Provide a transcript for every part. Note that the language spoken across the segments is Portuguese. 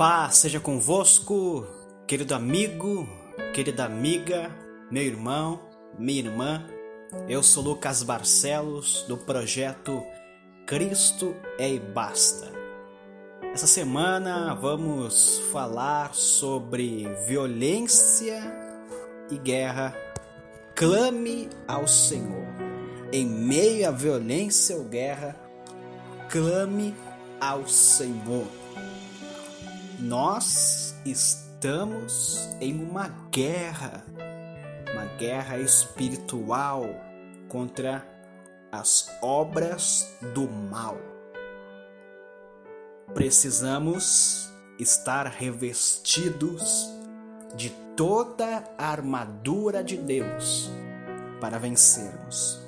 paz seja convosco, querido amigo, querida amiga, meu irmão, minha irmã. Eu sou Lucas Barcelos do projeto Cristo é e Basta. Essa semana vamos falar sobre violência e guerra. Clame ao Senhor. Em meio à violência ou guerra, clame ao Senhor. Nós estamos em uma guerra, uma guerra espiritual contra as obras do mal. Precisamos estar revestidos de toda a armadura de Deus para vencermos.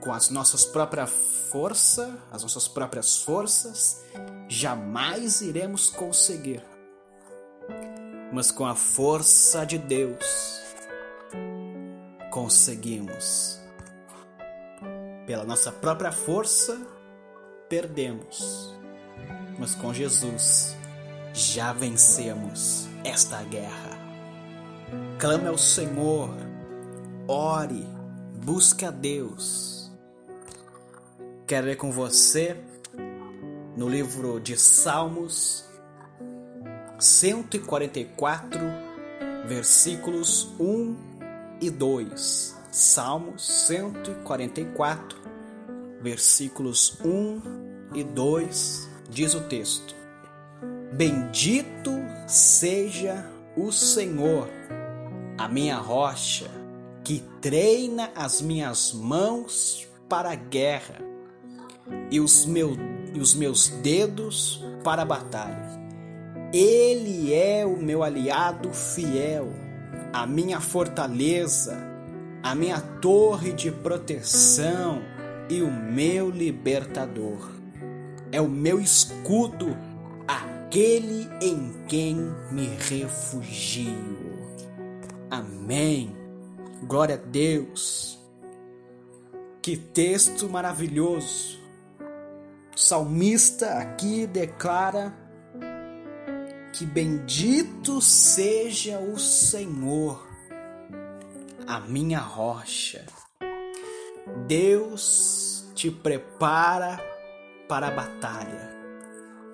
Com as nossas próprias forças, as nossas próprias forças, jamais iremos conseguir. Mas com a força de Deus, conseguimos. Pela nossa própria força, perdemos. Mas com Jesus, já vencemos esta guerra. Clame ao Senhor, ore, busque a Deus. Quero ler com você no livro de Salmos 144, versículos 1 e 2. Salmos 144, versículos 1 e 2, diz o texto: Bendito seja o Senhor, a minha rocha, que treina as minhas mãos para a guerra e os meus e os meus dedos para a batalha. Ele é o meu aliado fiel, a minha fortaleza, a minha torre de proteção e o meu libertador. É o meu escudo, aquele em quem me refugio. Amém. Glória a Deus. Que texto maravilhoso. O salmista aqui declara que bendito seja o Senhor, a minha rocha. Deus te prepara para a batalha.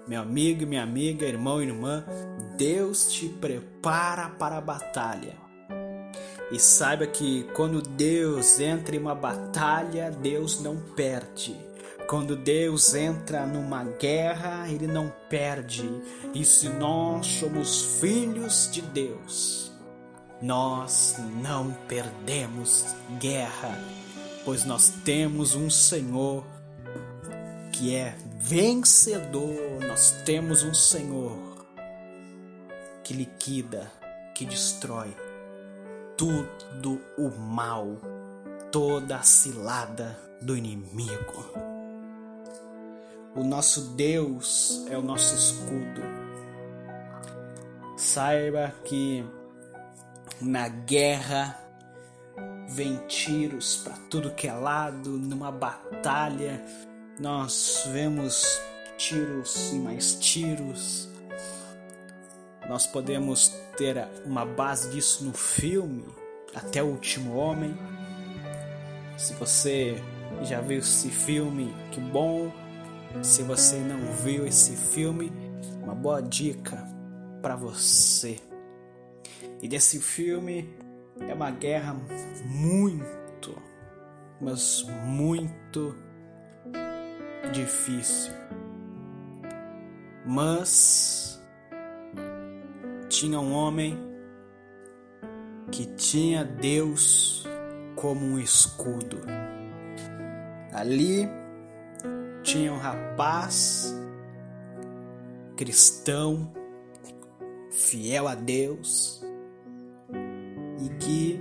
Meu amigo, minha amiga, irmão e irmã, Deus te prepara para a batalha. E saiba que quando Deus entra em uma batalha, Deus não perde. Quando Deus entra numa guerra, ele não perde. E se nós somos filhos de Deus, nós não perdemos guerra, pois nós temos um Senhor que é vencedor. Nós temos um Senhor que liquida, que destrói tudo o mal, toda a cilada do inimigo. O nosso Deus é o nosso escudo. Saiba que na guerra vem tiros para tudo que é lado, numa batalha nós vemos tiros e mais tiros. Nós podemos ter uma base disso no filme Até o Último Homem. Se você já viu esse filme, que bom. Se você não viu esse filme, uma boa dica para você. E desse filme é uma guerra muito, mas muito difícil. Mas tinha um homem que tinha Deus como um escudo. Ali tinha um rapaz cristão, fiel a Deus e que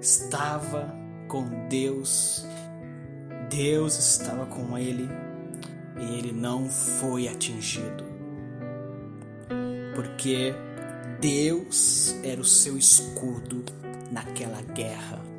estava com Deus. Deus estava com ele e ele não foi atingido. Porque Deus era o seu escudo naquela guerra.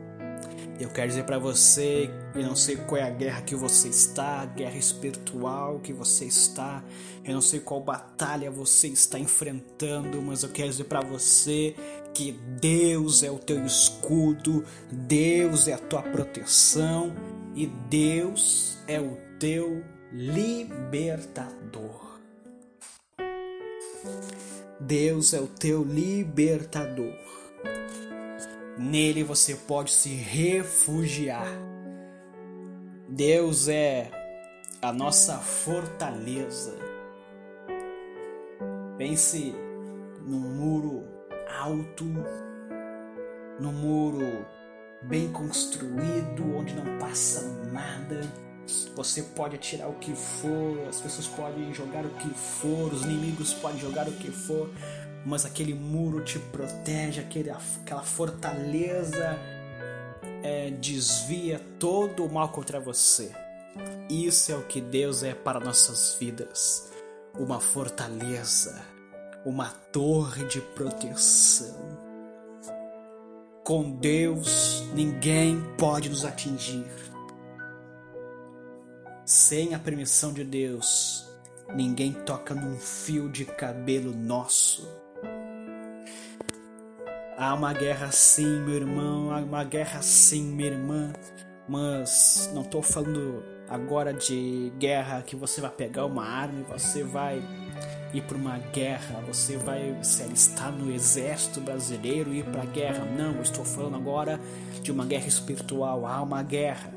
Eu quero dizer para você, eu não sei qual é a guerra que você está, a guerra espiritual que você está, eu não sei qual batalha você está enfrentando, mas eu quero dizer para você que Deus é o teu escudo, Deus é a tua proteção e Deus é o teu libertador. Deus é o teu libertador. Nele você pode se refugiar. Deus é a nossa fortaleza. Pense num muro alto, num muro bem construído, onde não passa nada. Você pode atirar o que for, as pessoas podem jogar o que for, os inimigos podem jogar o que for, mas aquele muro te protege, aquele, aquela fortaleza é, desvia todo o mal contra você. Isso é o que Deus é para nossas vidas: uma fortaleza, uma torre de proteção. Com Deus, ninguém pode nos atingir. Sem a permissão de Deus, ninguém toca num fio de cabelo nosso. Há uma guerra sim, meu irmão, há uma guerra sim, minha irmã, mas não estou falando agora de guerra que você vai pegar uma arma e você vai ir para uma guerra, você vai se alistar no exército brasileiro e ir para a guerra. Não, eu estou falando agora de uma guerra espiritual. Há uma guerra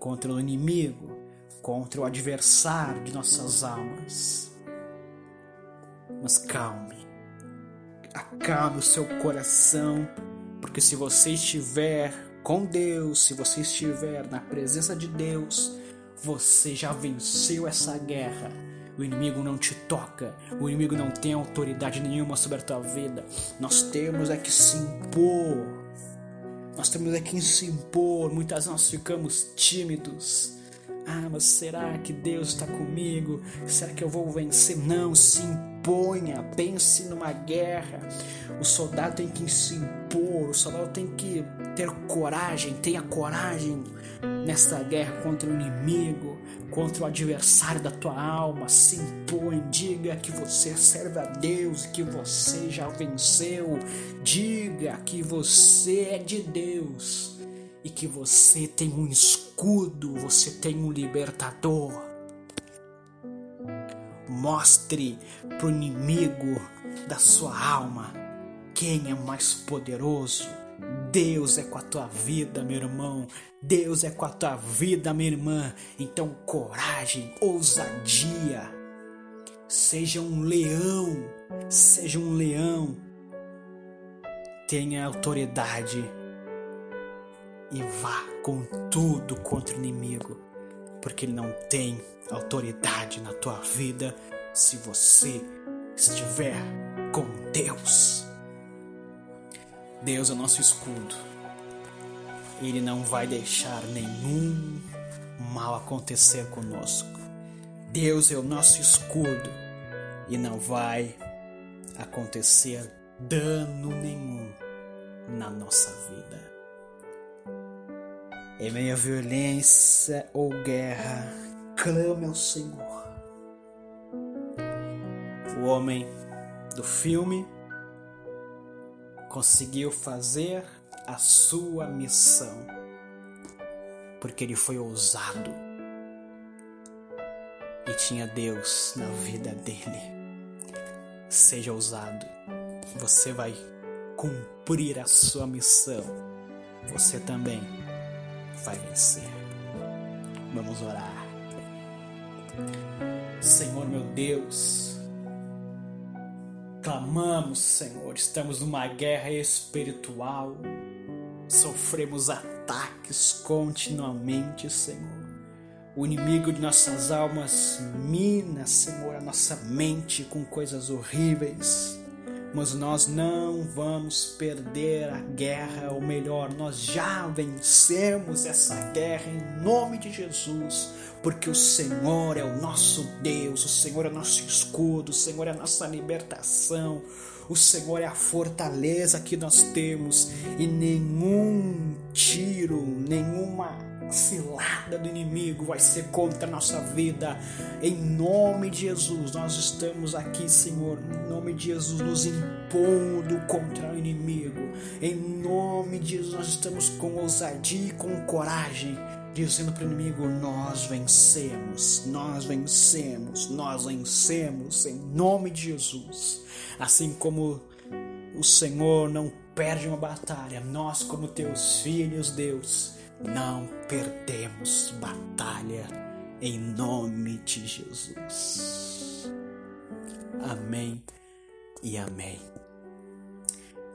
contra o inimigo, contra o adversário de nossas almas. Mas calme acalme o seu coração, porque se você estiver com Deus, se você estiver na presença de Deus, você já venceu essa guerra. O inimigo não te toca, o inimigo não tem autoridade nenhuma sobre a tua vida. Nós temos é que se impor. Nós temos é que se impor. Muitas vezes nós ficamos tímidos. Ah, mas será que Deus está comigo? Será que eu vou vencer? Não, se imponha, pense numa guerra. O soldado tem que se impor, o soldado tem que ter coragem, tenha coragem nesta guerra contra o inimigo, contra o adversário da tua alma. Se impõe, diga que você serve a Deus que você já venceu. Diga que você é de Deus e que você tem um escudo, você tem um libertador. Mostre para o inimigo da sua alma quem é mais poderoso. Deus é com a tua vida, meu irmão. Deus é com a tua vida, minha irmã. Então, coragem, ousadia. Seja um leão, seja um leão. Tenha autoridade e vá com tudo contra o inimigo, porque ele não tem autoridade na tua vida se você estiver com Deus. Deus é nosso escudo. Ele não vai deixar nenhum mal acontecer conosco. Deus é o nosso escudo e não vai acontecer dano nenhum na nossa vida. Em meio à violência ou guerra, clame ao Senhor. O homem do filme conseguiu fazer a sua missão porque ele foi ousado e tinha Deus na vida dele. Seja ousado, você vai cumprir a sua missão. Você também vai vencer. Vamos orar. Senhor meu Deus, clamamos, Senhor, estamos numa guerra espiritual, sofremos ataques continuamente, Senhor. O inimigo de nossas almas mina, Senhor, a nossa mente com coisas horríveis, mas nós não vamos perder a guerra, ou melhor, nós já vencemos essa guerra em nome de Jesus, porque o Senhor é o nosso Deus, o Senhor é nosso escudo, o Senhor é a nossa libertação, o Senhor é a fortaleza que nós temos e nenhum tiro, nenhuma cilada do inimigo vai ser contra a nossa vida. Em nome de Jesus, nós estamos aqui, Senhor, em nome de Jesus, nos impondo contra o inimigo. Em nome de Jesus, nós estamos com ousadia e com coragem, dizendo para o inimigo: Nós vencemos, nós vencemos, nós vencemos, em nome de Jesus. Assim como o Senhor não perde uma batalha, nós, como teus filhos, Deus, não perdemos batalha em nome de Jesus. Amém e amém.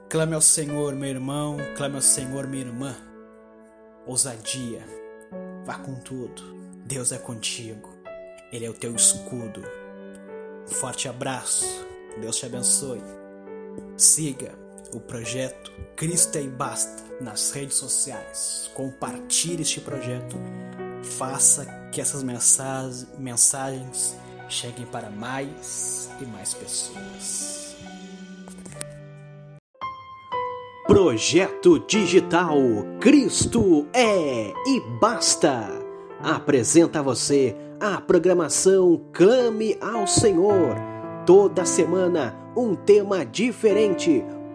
Clame ao Senhor, meu irmão, clame ao Senhor, minha irmã. Ousadia, vá com tudo. Deus é contigo, Ele é o teu escudo. Um forte abraço, Deus te abençoe. Siga o projeto Cristo é e Basta nas redes sociais. Compartilhe este projeto. Faça que essas mensagens cheguem para mais e mais pessoas. Projeto Digital Cristo é e Basta apresenta a você a programação Clame ao Senhor. Toda semana um tema diferente